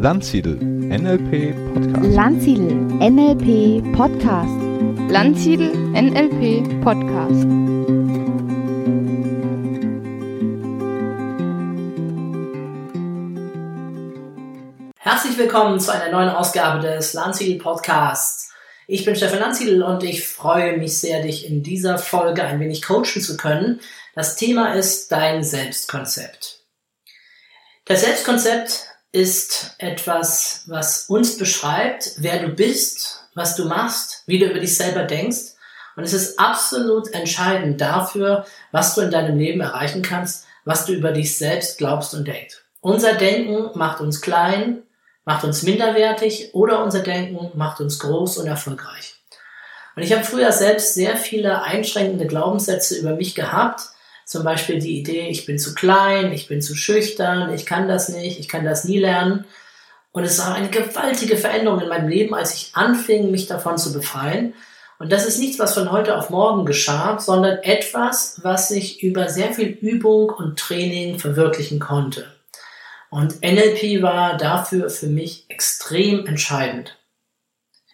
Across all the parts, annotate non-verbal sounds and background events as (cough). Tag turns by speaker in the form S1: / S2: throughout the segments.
S1: Landsiedel NLP Podcast.
S2: Landsiedel NLP Podcast.
S3: Landsiedel NLP Podcast.
S4: Herzlich willkommen zu einer neuen Ausgabe des Landsiedel Podcasts. Ich bin Stefan Landsiedel und ich freue mich sehr, dich in dieser Folge ein wenig coachen zu können. Das Thema ist dein Selbstkonzept. Das Selbstkonzept ist etwas, was uns beschreibt, wer du bist, was du machst, wie du über dich selber denkst. Und es ist absolut entscheidend dafür, was du in deinem Leben erreichen kannst, was du über dich selbst glaubst und denkst. Unser Denken macht uns klein, macht uns minderwertig oder unser Denken macht uns groß und erfolgreich. Und ich habe früher selbst sehr viele einschränkende Glaubenssätze über mich gehabt, zum Beispiel die Idee, ich bin zu klein, ich bin zu schüchtern, ich kann das nicht, ich kann das nie lernen. Und es war eine gewaltige Veränderung in meinem Leben, als ich anfing, mich davon zu befreien. Und das ist nichts, was von heute auf morgen geschah, sondern etwas, was ich über sehr viel Übung und Training verwirklichen konnte. Und NLP war dafür für mich extrem entscheidend.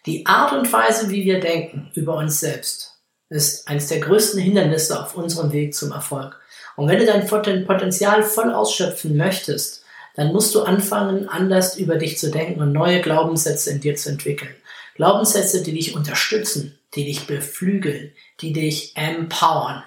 S4: Die Art und Weise, wie wir denken über uns selbst, ist eines der größten Hindernisse auf unserem Weg zum Erfolg. Und wenn du dein Potenzial voll ausschöpfen möchtest, dann musst du anfangen, anders über dich zu denken und neue Glaubenssätze in dir zu entwickeln. Glaubenssätze, die dich unterstützen, die dich beflügeln, die dich empowern.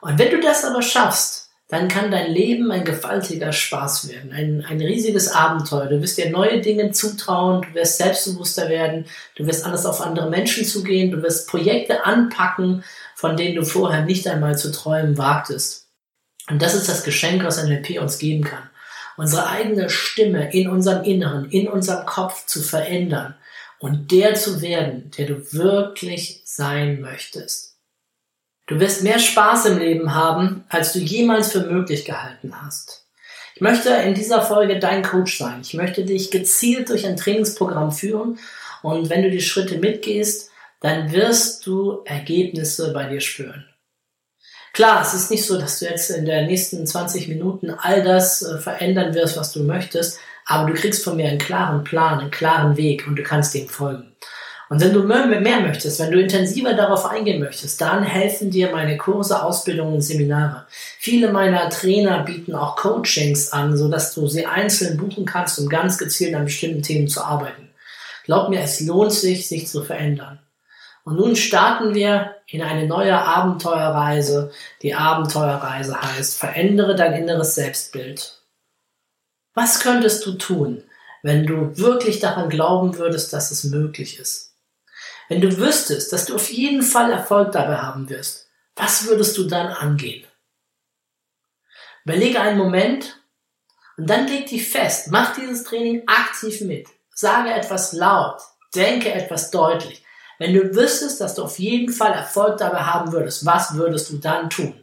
S4: Und wenn du das aber schaffst, dann kann dein Leben ein gewaltiger Spaß werden, ein, ein riesiges Abenteuer. Du wirst dir neue Dinge zutrauen, du wirst selbstbewusster werden, du wirst anders auf andere Menschen zugehen, du wirst Projekte anpacken, von denen du vorher nicht einmal zu träumen wagtest. Und das ist das Geschenk, was NLP uns geben kann. Unsere eigene Stimme in unserem Inneren, in unserem Kopf zu verändern und der zu werden, der du wirklich sein möchtest. Du wirst mehr Spaß im Leben haben, als du jemals für möglich gehalten hast. Ich möchte in dieser Folge dein Coach sein. Ich möchte dich gezielt durch ein Trainingsprogramm führen und wenn du die Schritte mitgehst, dann wirst du Ergebnisse bei dir spüren. Klar, es ist nicht so, dass du jetzt in der nächsten 20 Minuten all das äh, verändern wirst, was du möchtest, aber du kriegst von mir einen klaren Plan, einen klaren Weg und du kannst dem folgen. Und wenn du mehr, mehr möchtest, wenn du intensiver darauf eingehen möchtest, dann helfen dir meine Kurse, Ausbildungen und Seminare. Viele meiner Trainer bieten auch Coachings an, sodass du sie einzeln buchen kannst, um ganz gezielt an bestimmten Themen zu arbeiten. Glaub mir, es lohnt sich, sich zu verändern. Und nun starten wir in eine neue Abenteuerreise. Die Abenteuerreise heißt, verändere dein inneres Selbstbild. Was könntest du tun, wenn du wirklich daran glauben würdest, dass es möglich ist? Wenn du wüsstest, dass du auf jeden Fall Erfolg dabei haben wirst, was würdest du dann angehen? Überlege einen Moment und dann leg dich fest. Mach dieses Training aktiv mit. Sage etwas laut. Denke etwas deutlich. Wenn du wüsstest, dass du auf jeden Fall Erfolg dabei haben würdest, was würdest du dann tun?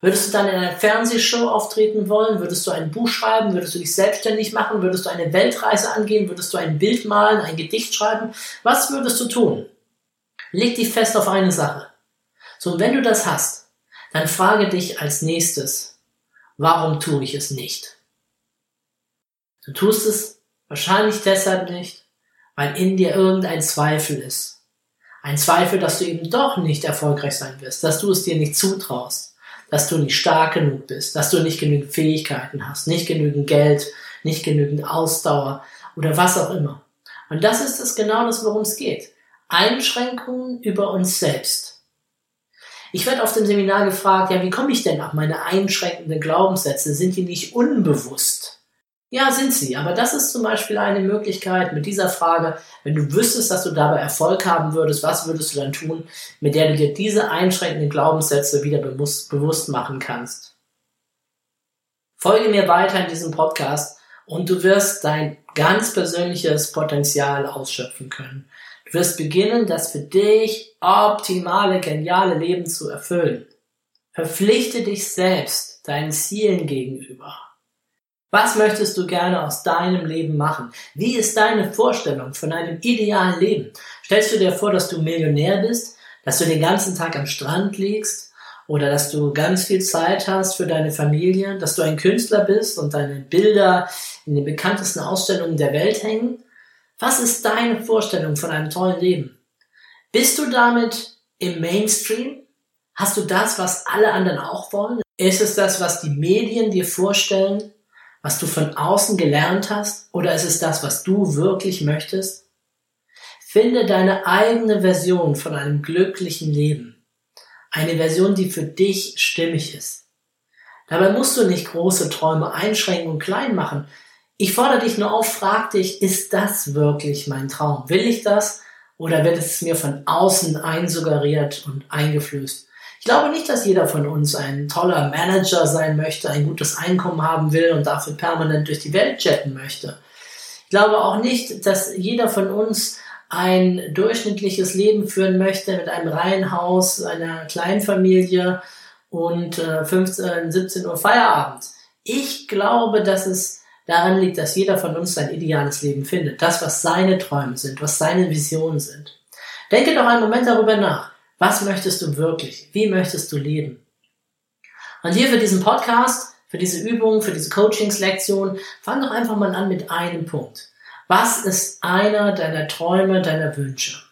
S4: Würdest du dann in einer Fernsehshow auftreten wollen? Würdest du ein Buch schreiben? Würdest du dich selbstständig machen? Würdest du eine Weltreise angehen? Würdest du ein Bild malen, ein Gedicht schreiben? Was würdest du tun? Leg dich fest auf eine Sache. So, und wenn du das hast, dann frage dich als nächstes, warum tue ich es nicht? Du tust es wahrscheinlich deshalb nicht, weil in dir irgendein Zweifel ist. Ein Zweifel, dass du eben doch nicht erfolgreich sein wirst, dass du es dir nicht zutraust dass du nicht stark genug bist, dass du nicht genügend Fähigkeiten hast, nicht genügend Geld, nicht genügend Ausdauer oder was auch immer. Und das ist es genau das, worum es geht. Einschränkungen über uns selbst. Ich werde auf dem Seminar gefragt, ja, wie komme ich denn auf meine einschränkenden Glaubenssätze? Sind die nicht unbewusst? Ja, sind sie. Aber das ist zum Beispiel eine Möglichkeit mit dieser Frage, wenn du wüsstest, dass du dabei Erfolg haben würdest, was würdest du dann tun, mit der du dir diese einschränkenden Glaubenssätze wieder bewusst, machen kannst. Folge mir weiter in diesem Podcast und du wirst dein ganz persönliches Potenzial ausschöpfen können. Du wirst beginnen, das für dich optimale, geniale Leben zu erfüllen. Verpflichte dich selbst deinen Zielen gegenüber. Was möchtest du gerne aus deinem Leben machen? Wie ist deine Vorstellung von einem idealen Leben? Stellst du dir vor, dass du Millionär bist, dass du den ganzen Tag am Strand liegst oder dass du ganz viel Zeit hast für deine Familie, dass du ein Künstler bist und deine Bilder in den bekanntesten Ausstellungen der Welt hängen? Was ist deine Vorstellung von einem tollen Leben? Bist du damit im Mainstream? Hast du das, was alle anderen auch wollen? Ist es das, was die Medien dir vorstellen, was du von außen gelernt hast? Oder ist es das, was du wirklich möchtest? Finde deine eigene Version von einem glücklichen Leben. Eine Version, die für dich stimmig ist. Dabei musst du nicht große Träume einschränken und klein machen. Ich fordere dich nur auf, frag dich, ist das wirklich mein Traum? Will ich das? Oder wird es mir von außen einsuggeriert und eingeflößt? Ich glaube nicht, dass jeder von uns ein toller Manager sein möchte, ein gutes Einkommen haben will und dafür permanent durch die Welt jetten möchte. Ich glaube auch nicht, dass jeder von uns ein durchschnittliches Leben führen möchte mit einem Reihenhaus, einer Kleinfamilie und äh, 15, 17 Uhr Feierabend. Ich glaube, dass es daran liegt, dass jeder von uns sein ideales Leben findet. Das, was seine Träume sind, was seine Visionen sind. Denke doch einen Moment darüber nach. Was möchtest du wirklich? Wie möchtest du leben? Und hier für diesen Podcast, für diese Übung, für diese Coachingslektion, fang doch einfach mal an mit einem Punkt. Was ist einer deiner Träume, deiner Wünsche?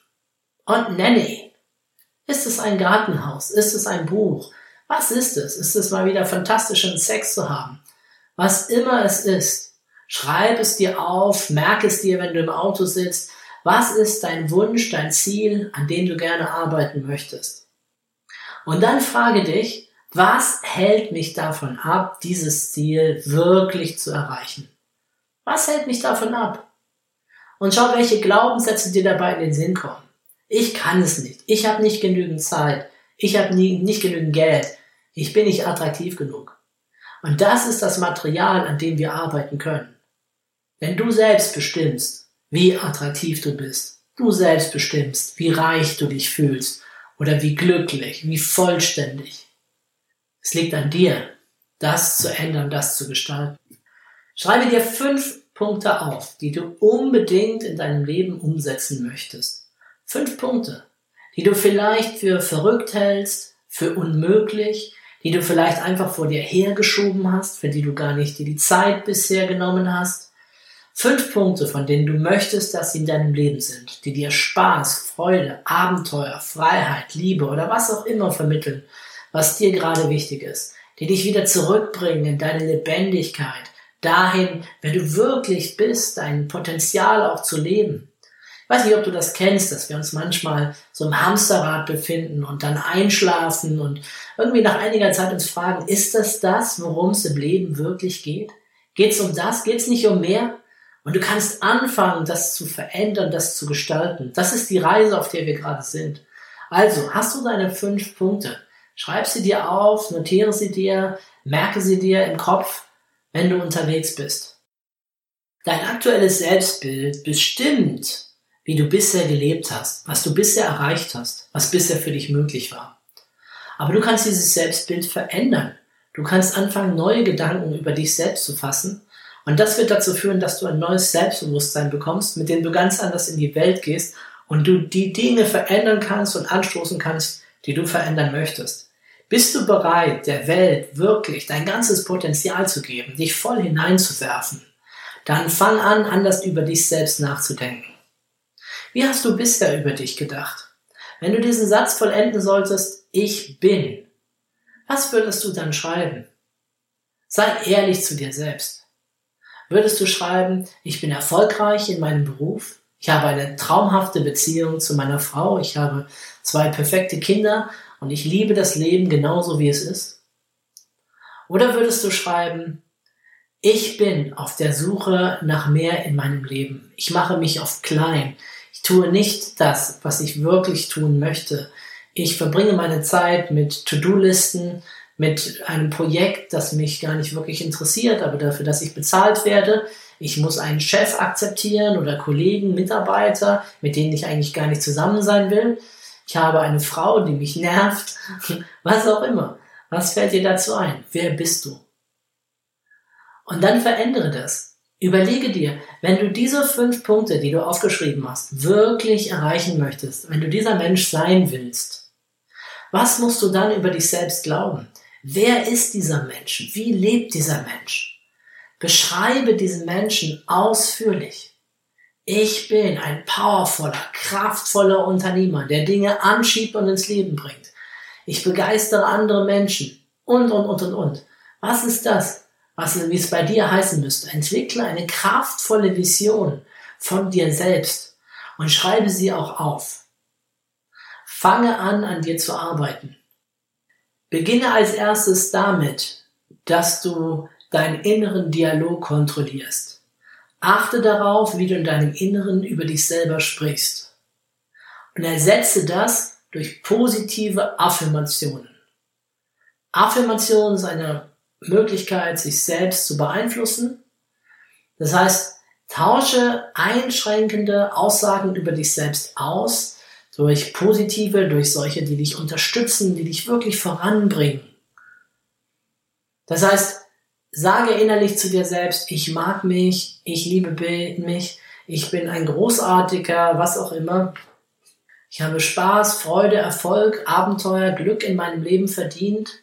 S4: Und nenne ihn. Ist es ein Gartenhaus? Ist es ein Buch? Was ist es? Ist es mal wieder fantastischen Sex zu haben? Was immer es ist, schreib es dir auf, merke es dir, wenn du im Auto sitzt. Was ist dein Wunsch, dein Ziel, an dem du gerne arbeiten möchtest? Und dann frage dich, was hält mich davon ab, dieses Ziel wirklich zu erreichen? Was hält mich davon ab? und schau, welche Glaubenssätze dir dabei in den Sinn kommen. Ich kann es nicht. Ich habe nicht genügend Zeit. Ich habe nicht genügend Geld. Ich bin nicht attraktiv genug. Und das ist das Material, an dem wir arbeiten können. Wenn du selbst bestimmst, wie attraktiv du bist, du selbst bestimmst, wie reich du dich fühlst oder wie glücklich, wie vollständig. Es liegt an dir, das zu ändern, das zu gestalten. Schreibe dir fünf Punkte auf, die du unbedingt in deinem Leben umsetzen möchtest. Fünf Punkte, die du vielleicht für verrückt hältst, für unmöglich, die du vielleicht einfach vor dir hergeschoben hast, für die du gar nicht dir die Zeit bisher genommen hast. Fünf Punkte, von denen du möchtest, dass sie in deinem Leben sind, die dir Spaß, Freude, Abenteuer, Freiheit, Liebe oder was auch immer vermitteln, was dir gerade wichtig ist, die dich wieder zurückbringen in deine Lebendigkeit, dahin, wer du wirklich bist, dein Potenzial auch zu leben. Ich weiß nicht, ob du das kennst, dass wir uns manchmal so im Hamsterrad befinden und dann einschlafen und irgendwie nach einiger Zeit uns fragen, ist das das, worum es im Leben wirklich geht? Geht es um das? Geht es nicht um mehr? Und du kannst anfangen, das zu verändern, das zu gestalten. Das ist die Reise, auf der wir gerade sind. Also, hast du deine fünf Punkte? Schreib sie dir auf, notiere sie dir, merke sie dir im Kopf wenn du unterwegs bist. Dein aktuelles Selbstbild bestimmt, wie du bisher gelebt hast, was du bisher erreicht hast, was bisher für dich möglich war. Aber du kannst dieses Selbstbild verändern. Du kannst anfangen, neue Gedanken über dich selbst zu fassen. Und das wird dazu führen, dass du ein neues Selbstbewusstsein bekommst, mit dem du ganz anders in die Welt gehst und du die Dinge verändern kannst und anstoßen kannst, die du verändern möchtest. Bist du bereit, der Welt wirklich dein ganzes Potenzial zu geben, dich voll hineinzuwerfen? Dann fang an, anders über dich selbst nachzudenken. Wie hast du bisher über dich gedacht? Wenn du diesen Satz vollenden solltest, ich bin, was würdest du dann schreiben? Sei ehrlich zu dir selbst. Würdest du schreiben, ich bin erfolgreich in meinem Beruf, ich habe eine traumhafte Beziehung zu meiner Frau, ich habe zwei perfekte Kinder und ich liebe das Leben genauso wie es ist? Oder würdest du schreiben, ich bin auf der Suche nach mehr in meinem Leben. Ich mache mich oft klein. Ich tue nicht das, was ich wirklich tun möchte. Ich verbringe meine Zeit mit To-Do-Listen, mit einem Projekt, das mich gar nicht wirklich interessiert, aber dafür, dass ich bezahlt werde. Ich muss einen Chef akzeptieren oder Kollegen, Mitarbeiter, mit denen ich eigentlich gar nicht zusammen sein will ich habe eine Frau, die mich nervt, (laughs) was auch immer. Was fällt dir dazu ein? Wer bist du? Und dann verändere das. Überlege dir, wenn du diese fünf Punkte, die du aufgeschrieben hast, wirklich erreichen möchtest, wenn du dieser Mensch sein willst, Was musst du dann über dich selbst glauben? Wer ist dieser Mensch? Wie lebt dieser Mensch? Beschreibe diesen Menschen ausführlich. Ich bin ein powervoller, kraftvoller Unternehmer, der Dinge anschiebt und ins Leben bringt. Ich begeistere andere Menschen und, und, und, und, und. Was ist das? Was, wie es bei dir heißen müsste? Entwickle eine kraftvolle Vision von dir selbst und schreibe sie auch auf. Fange an, an dir zu arbeiten. Beginne als erstes damit, dass du deinen inneren Dialog kontrollierst. Achte darauf, wie du in deinem Inneren über dich selber sprichst. Und ersetze das durch positive Affirmationen. Affirmation ist eine Möglichkeit, sich selbst zu beeinflussen. Das heißt, tausche einschränkende Aussagen über dich selbst aus durch positive, durch solche, die dich unterstützen, die dich wirklich voranbringen. Das heißt, sage innerlich zu dir selbst, ich mag mich, ich liebe mich, ich bin ein großartiger, was auch immer. Ich habe Spaß, Freude, Erfolg, Abenteuer, Glück in meinem Leben verdient.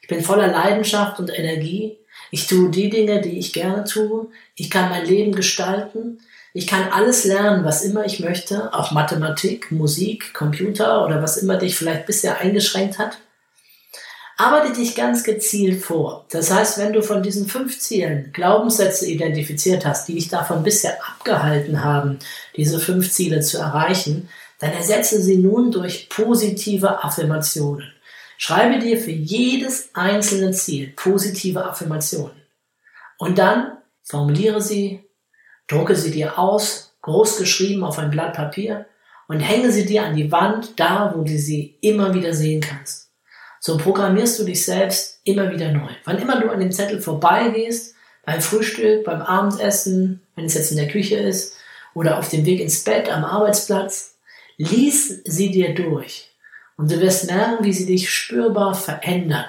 S4: Ich bin voller Leidenschaft und Energie. Ich tue die Dinge, die ich gerne tue. Ich kann mein Leben gestalten. Ich kann alles lernen, was immer ich möchte, auch Mathematik, Musik, Computer oder was immer dich vielleicht bisher eingeschränkt hat. Arbeite dich ganz gezielt vor. Das heißt, wenn du von diesen fünf Zielen Glaubenssätze identifiziert hast, die dich davon bisher abgehalten haben, diese fünf Ziele zu erreichen, dann ersetze sie nun durch positive Affirmationen. Schreibe dir für jedes einzelne Ziel positive Affirmationen. Und dann formuliere sie Drucke sie dir aus, groß geschrieben auf ein Blatt Papier und hänge sie dir an die Wand, da wo du sie immer wieder sehen kannst. So programmierst du dich selbst immer wieder neu. Wann immer du an dem Zettel vorbeigehst, beim Frühstück, beim Abendessen, wenn es jetzt in der Küche ist, oder auf dem Weg ins Bett, am Arbeitsplatz, lies sie dir durch und du wirst merken, wie sie dich spürbar verändern.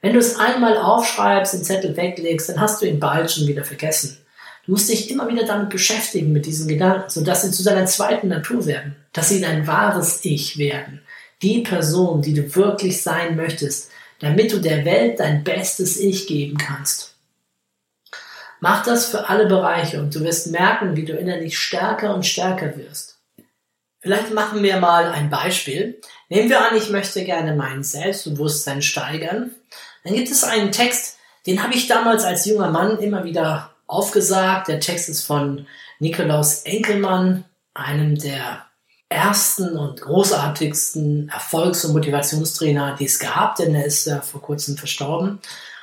S4: Wenn du es einmal aufschreibst, den Zettel weglegst, dann hast du ihn bald schon wieder vergessen. Du musst dich immer wieder damit beschäftigen, mit diesen Gedanken, sodass sie zu deiner zweiten Natur werden, dass sie dein wahres Ich werden. Die Person, die du wirklich sein möchtest, damit du der Welt dein bestes Ich geben kannst. Mach das für alle Bereiche und du wirst merken, wie du innerlich stärker und stärker wirst. Vielleicht machen wir mal ein Beispiel. Nehmen wir an, ich möchte gerne mein Selbstbewusstsein steigern. Dann gibt es einen Text, den habe ich damals als junger Mann immer wieder aufgesagt. Der Text ist von Nikolaus Enkelmann, einem der ersten und großartigsten Erfolgs- und Motivationstrainer, die es gab, denn er ist ja vor kurzem verstorben.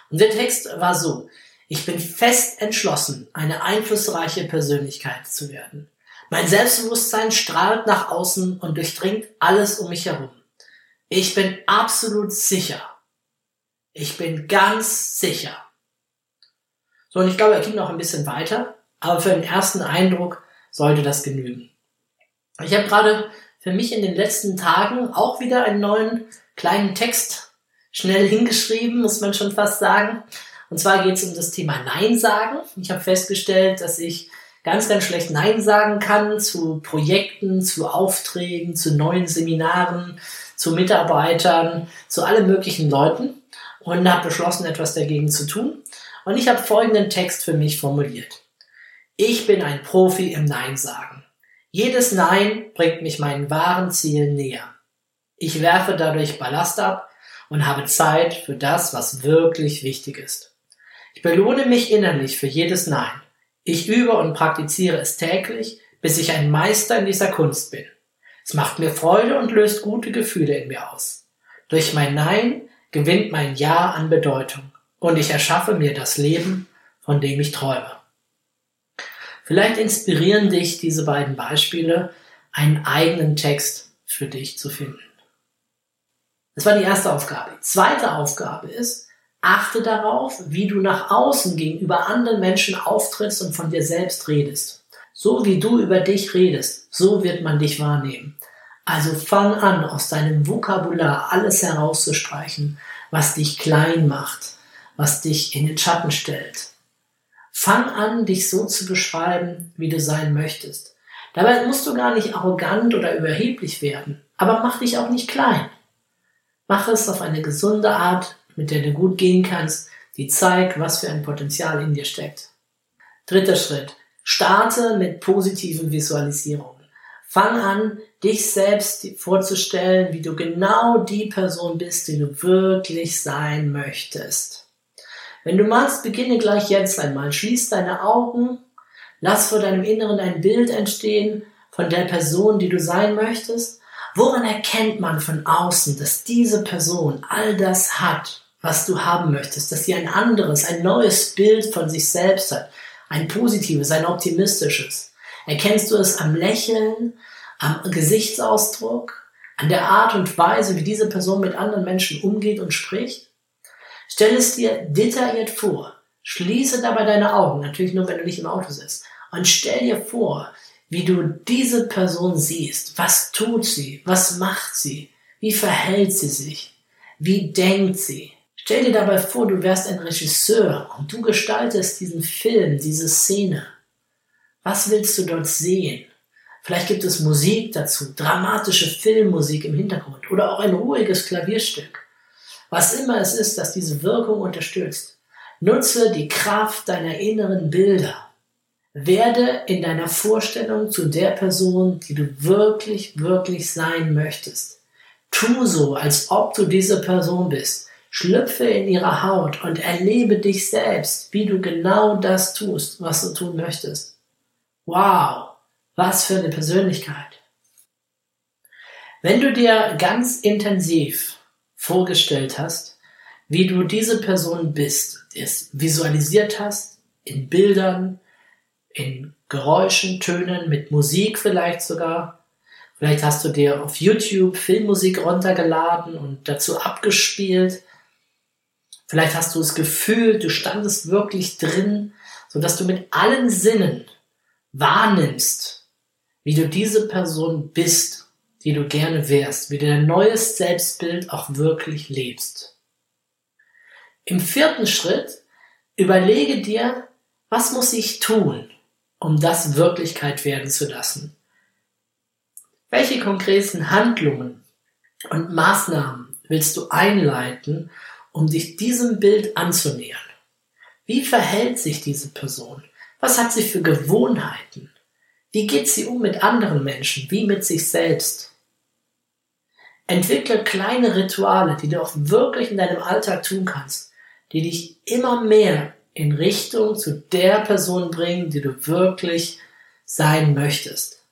S4: Und der Text war so, ich bin fest entschlossen, eine einflussreiche Persönlichkeit zu werden. Mein Selbstbewusstsein strahlt nach außen und durchdringt alles um mich herum. Ich bin absolut sicher. Ich bin ganz sicher. So, und ich glaube, er ging noch ein bisschen weiter, aber für den ersten Eindruck sollte das genügen. Ich habe gerade für mich in den letzten Tagen auch wieder einen neuen kleinen Text schnell hingeschrieben, muss man schon fast sagen. Und zwar geht es um das Thema Nein sagen. Ich habe festgestellt, dass ich ganz, ganz schlecht Nein sagen kann zu Projekten, zu Aufträgen, zu neuen Seminaren, zu Mitarbeitern, zu allen möglichen Leuten und habe beschlossen, etwas dagegen zu tun. Und ich habe folgenden Text für mich formuliert. Ich bin ein Profi im Nein sagen. Jedes Nein bringt mich meinen wahren Zielen näher. Ich werfe dadurch Ballast ab und habe Zeit für das, was wirklich wichtig ist. Ich belohne mich innerlich für jedes Nein. Ich übe und praktiziere es täglich, bis ich ein Meister in dieser Kunst bin. Es macht mir Freude und löst gute Gefühle in mir aus. Durch mein Nein gewinnt mein Ja an Bedeutung und ich erschaffe mir das Leben, von dem ich träume. Vielleicht inspirieren dich diese beiden Beispiele, einen eigenen Text für dich zu finden. Das war die erste Aufgabe. Die zweite Aufgabe ist, achte darauf, wie du nach außen gegenüber anderen Menschen auftrittst und von dir selbst redest. So wie du über dich redest, so wird man dich wahrnehmen. Also fang an, aus deinem Vokabular alles herauszustreichen, was dich klein macht, was dich in den Schatten stellt. Fang an, dich so zu beschreiben, wie du sein möchtest. Dabei musst du gar nicht arrogant oder überheblich werden, aber mach dich auch nicht klein. Mach es auf eine gesunde Art, mit der du gut gehen kannst, die zeigt, was für ein Potenzial in dir steckt. Dritter Schritt. Starte mit positiven Visualisierungen. Fang an, dich selbst vorzustellen, wie du genau die Person bist, die du wirklich sein möchtest. Wenn du magst, beginne gleich jetzt einmal. Schließ deine Augen, lass vor deinem Inneren ein Bild entstehen von der Person, die du sein möchtest. Woran erkennt man von außen, dass diese Person all das hat, was du haben möchtest, dass sie ein anderes, ein neues Bild von sich selbst hat, ein positives, ein optimistisches? Erkennst du es am Lächeln, am Gesichtsausdruck, an der Art und Weise, wie diese Person mit anderen Menschen umgeht und spricht? Stell es dir detailliert vor. Schließe dabei deine Augen, natürlich nur, wenn du nicht im Auto sitzt. Und stell dir vor, wie du diese Person siehst. Was tut sie? Was macht sie? Wie verhält sie sich? Wie denkt sie? Stell dir dabei vor, du wärst ein Regisseur und du gestaltest diesen Film, diese Szene. Was willst du dort sehen? Vielleicht gibt es Musik dazu, dramatische Filmmusik im Hintergrund oder auch ein ruhiges Klavierstück. Was immer es ist, das diese Wirkung unterstützt. Nutze die Kraft deiner inneren Bilder. Werde in deiner Vorstellung zu der Person, die du wirklich, wirklich sein möchtest. Tu so, als ob du diese Person bist. Schlüpfe in ihre Haut und erlebe dich selbst, wie du genau das tust, was du tun möchtest. Wow, was für eine Persönlichkeit. Wenn du dir ganz intensiv vorgestellt hast, wie du diese Person bist, es visualisiert hast, in Bildern, in Geräuschen, Tönen, mit Musik vielleicht sogar. Vielleicht hast du dir auf YouTube Filmmusik runtergeladen und dazu abgespielt. Vielleicht hast du es gefühlt, du standest wirklich drin, sodass du mit allen Sinnen wahrnimmst, wie du diese Person bist, die du gerne wärst, wie du dein neues Selbstbild auch wirklich lebst. Im vierten Schritt überlege dir, was muss ich tun, um das Wirklichkeit werden zu lassen? Welche konkreten Handlungen und Maßnahmen willst du einleiten, um dich diesem Bild anzunähern? Wie verhält sich diese Person? Was hat sie für Gewohnheiten? Wie geht sie um mit anderen Menschen, wie mit sich selbst? Entwickle kleine Rituale, die du auch wirklich in deinem Alltag tun kannst, die dich immer mehr in Richtung zu der Person bringen, die du wirklich sein möchtest.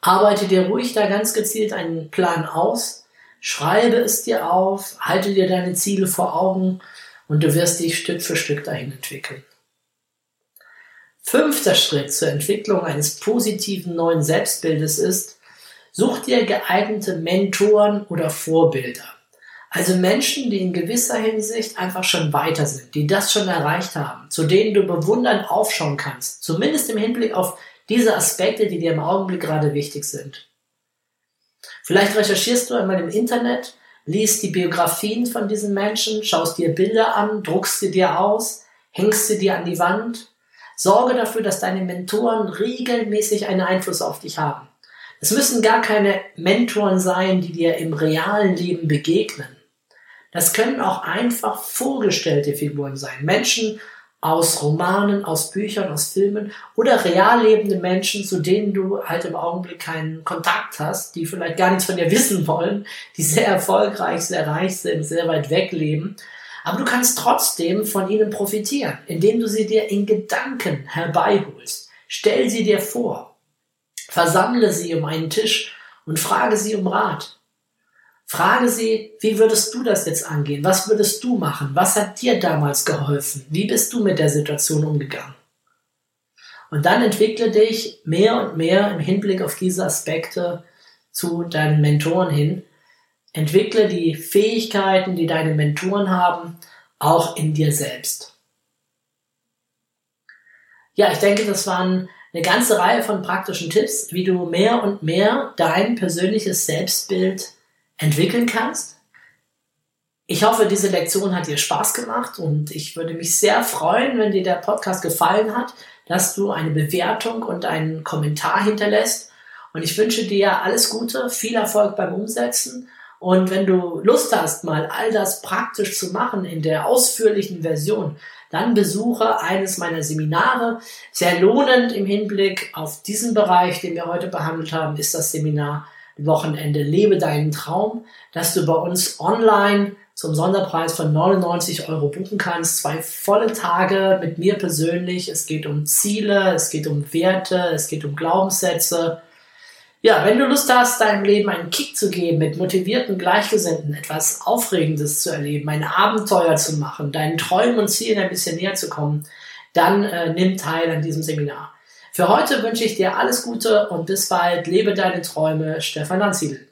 S4: Arbeite dir ruhig da ganz gezielt einen Plan aus, schreibe es dir auf, halte dir deine Ziele vor Augen und du wirst dich Stück für Stück dahin entwickeln. Fünfter Schritt zur Entwicklung eines positiven neuen Selbstbildes ist, such dir geeignete Mentoren oder Vorbilder. Also Menschen, die in gewisser Hinsicht einfach schon weiter sind, die das schon erreicht haben, zu denen du bewundern aufschauen kannst, zumindest im Hinblick auf diese Aspekte, die dir im Augenblick gerade wichtig sind. Vielleicht recherchierst du einmal im Internet, liest die Biografien von diesen Menschen, schaust dir Bilder an, druckst sie dir aus, hängst sie dir an die Wand. Sorge dafür, dass deine Mentoren regelmäßig einen Einfluss auf dich haben. Es müssen gar keine Mentoren sein, die dir im realen Leben begegnen. Das können auch einfach vorgestellte Figuren sein. Menschen aus Romanen, aus Büchern, aus Filmen oder real lebende Menschen, zu denen du halt im Augenblick keinen Kontakt hast, die vielleicht gar nichts von dir wissen wollen, die sehr erfolgreich, sehr reich sind, sehr weit weg leben. Aber du kannst trotzdem von ihnen profitieren, indem du sie dir in Gedanken herbeiholst. Stell sie dir vor. Versammle sie um einen Tisch und frage sie um Rat. Frage sie, wie würdest du das jetzt angehen? Was würdest du machen? Was hat dir damals geholfen? Wie bist du mit der Situation umgegangen? Und dann entwickle dich mehr und mehr im Hinblick auf diese Aspekte zu deinen Mentoren hin. Entwickle die Fähigkeiten, die deine Mentoren haben, auch in dir selbst. Ja, ich denke, das waren eine ganze Reihe von praktischen Tipps, wie du mehr und mehr dein persönliches Selbstbild entwickeln kannst. Ich hoffe, diese Lektion hat dir Spaß gemacht und ich würde mich sehr freuen, wenn dir der Podcast gefallen hat, dass du eine Bewertung und einen Kommentar hinterlässt. Und ich wünsche dir alles Gute, viel Erfolg beim Umsetzen Und wenn du Lust hast, mal all das praktisch zu machen in der ausführlichen Version, dann besuche eines meiner Seminare. Sehr lohnend im Hinblick auf diesen Bereich, den wir heute behandelt haben, ist das Seminar Wochenende Lebe deinen Traum, das du bei uns online zum Sonderpreis von 99 Euro buchen kannst. Zwei volle Tage mit mir persönlich. Es geht um Ziele, es geht um Werte, es geht um Glaubenssätze. Ja, wenn du Lust hast, deinem Leben einen Kick zu geben, mit motivierten Gleichgesinnten etwas Aufregendes zu erleben, ein Abenteuer zu machen, deinen Träumen und Zielen ein bisschen näher zu kommen, dann äh, nimm teil an diesem Seminar. Für heute wünsche ich dir alles Gute und bis bald. Lebe deine Träume, Stefan Lanziedl.